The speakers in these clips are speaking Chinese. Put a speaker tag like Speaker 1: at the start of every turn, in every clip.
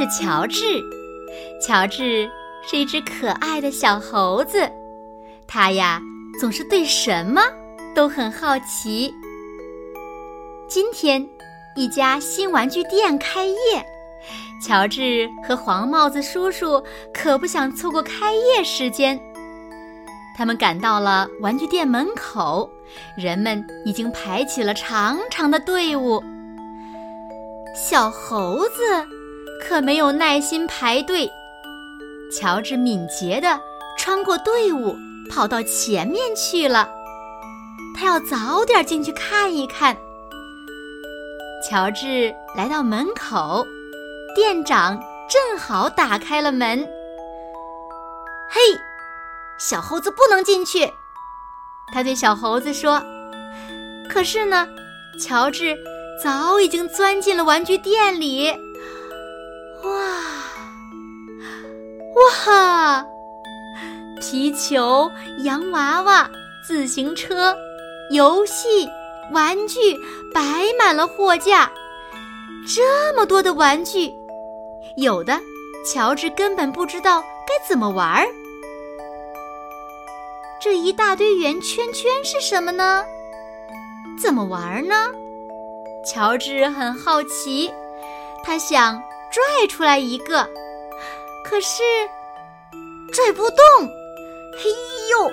Speaker 1: 是乔治，乔治是一只可爱的小猴子，他呀总是对什么都很好奇。今天，一家新玩具店开业，乔治和黄帽子叔叔可不想错过开业时间。他们赶到了玩具店门口，人们已经排起了长长的队伍。小猴子。可没有耐心排队。乔治敏捷地穿过队伍，跑到前面去了。他要早点进去看一看。乔治来到门口，店长正好打开了门。嘿，小猴子不能进去，他对小猴子说。可是呢，乔治早已经钻进了玩具店里。哈！皮球、洋娃娃、自行车、游戏玩具摆满了货架，这么多的玩具，有的乔治根本不知道该怎么玩儿。这一大堆圆圈圈是什么呢？怎么玩呢？乔治很好奇，他想拽出来一个。可是拽不动，嘿呦！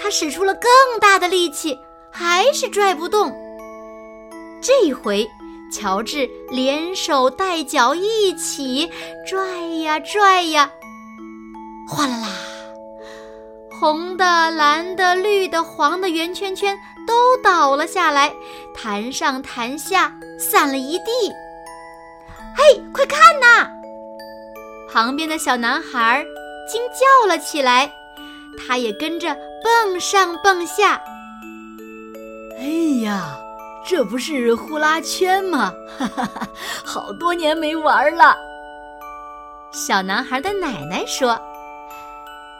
Speaker 1: 他使出了更大的力气，还是拽不动。这回，乔治连手带脚一起拽呀拽呀，哗啦啦！红的、蓝的、绿的、黄的圆圈圈都倒了下来，弹上弹下，散了一地。嘿，快看呐！旁边的小男孩惊叫了起来，他也跟着蹦上蹦下。
Speaker 2: 哎呀，这不是呼啦圈吗？哈哈哈，好多年没玩了。
Speaker 1: 小男孩的奶奶说：“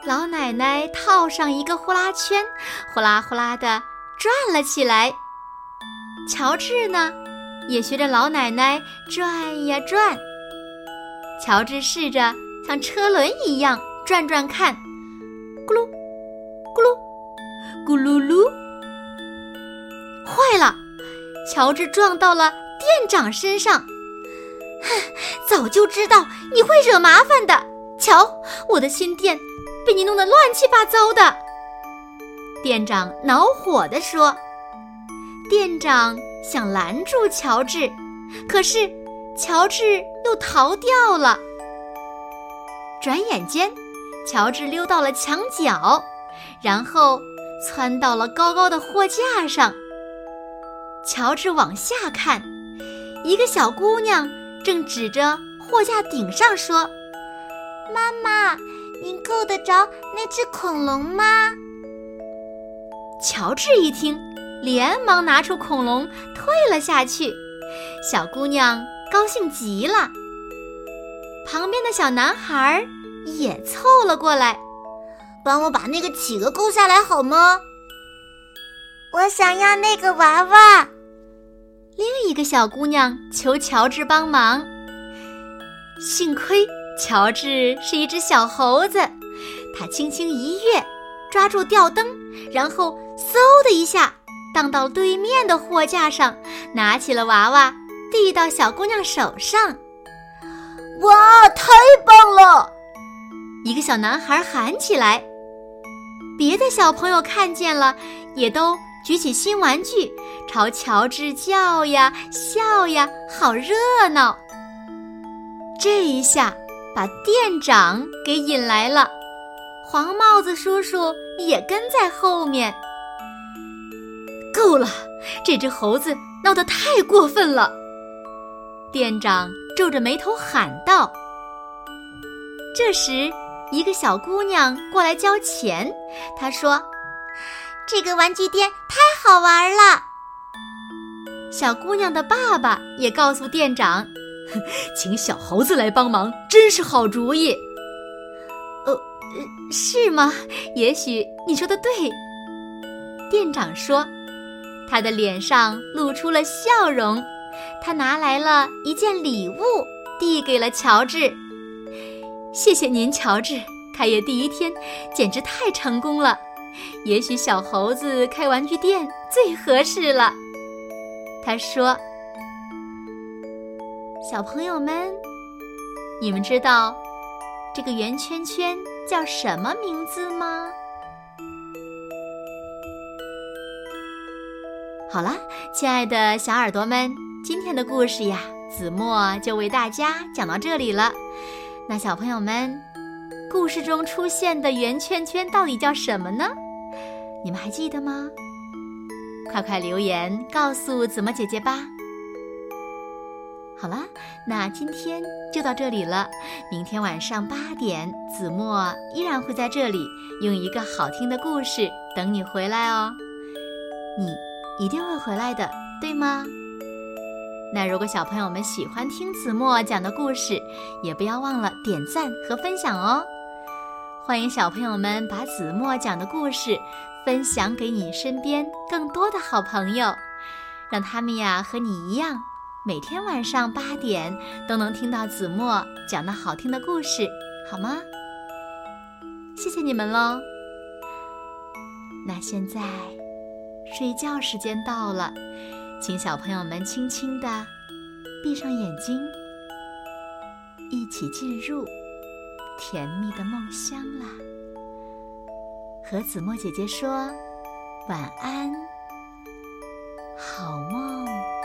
Speaker 1: 老奶奶套上一个呼啦圈，呼啦呼啦的转了起来。乔治呢，也学着老奶奶转呀转。”乔治试着像车轮一样转转看，咕噜，咕噜，咕噜噜，坏了！乔治撞到了店长身上。哼，早就知道你会惹麻烦的。瞧，我的新店被你弄得乱七八糟的。店长恼火地说。店长想拦住乔治，可是。乔治又逃掉了。转眼间，乔治溜到了墙角，然后窜到了高高的货架上。乔治往下看，一个小姑娘正指着货架顶上说：“
Speaker 3: 妈妈，您够得着那只恐龙吗？”
Speaker 1: 乔治一听，连忙拿出恐龙退了下去。小姑娘。高兴极了，旁边的小男孩也凑了过来，
Speaker 3: 帮我把那个企鹅勾下来好吗？我想要那个娃娃。
Speaker 1: 另一个小姑娘求乔治帮忙。幸亏乔治是一只小猴子，他轻轻一跃，抓住吊灯，然后嗖的一下荡到对面的货架上，拿起了娃娃。递到小姑娘手上，
Speaker 3: 哇，太棒了！
Speaker 1: 一个小男孩喊起来。别的小朋友看见了，也都举起新玩具，朝乔治叫呀笑呀，好热闹。这一下把店长给引来了，黄帽子叔叔也跟在后面。
Speaker 3: 够
Speaker 1: 了，这只猴子闹得太过分了。店长皱着眉头喊道。这时，一个小姑娘过来交钱，她说：“
Speaker 3: 这个玩具店太好玩了。”
Speaker 1: 小姑娘的爸爸也告诉店长：“
Speaker 2: 请小猴子来帮忙，真是好主意。”
Speaker 1: 呃，是吗？也许你说的对。店长说，他的脸上露出了笑容。他拿来了一件礼物，递给了乔治。谢谢您，乔治。开业第一天简直太成功了。也许小猴子开玩具店最合适了。他说：“小朋友们，你们知道这个圆圈圈叫什么名字吗？”好了，亲爱的小耳朵们，今天的故事呀，子墨就为大家讲到这里了。那小朋友们，故事中出现的圆圈圈到底叫什么呢？你们还记得吗？快快留言告诉子墨姐姐吧。好了，那今天就到这里了。明天晚上八点，子墨依然会在这里用一个好听的故事等你回来哦。你一定会回来的，对吗？那如果小朋友们喜欢听子墨讲的故事，也不要忘了点赞和分享哦。欢迎小朋友们把子墨讲的故事分享给你身边更多的好朋友，让他们呀和你一样，每天晚上八点都能听到子墨讲的好听的故事，好吗？谢谢你们喽。那现在睡觉时间到了。请小朋友们轻轻的闭上眼睛，一起进入甜蜜的梦乡啦！和子墨姐姐说晚安，好梦。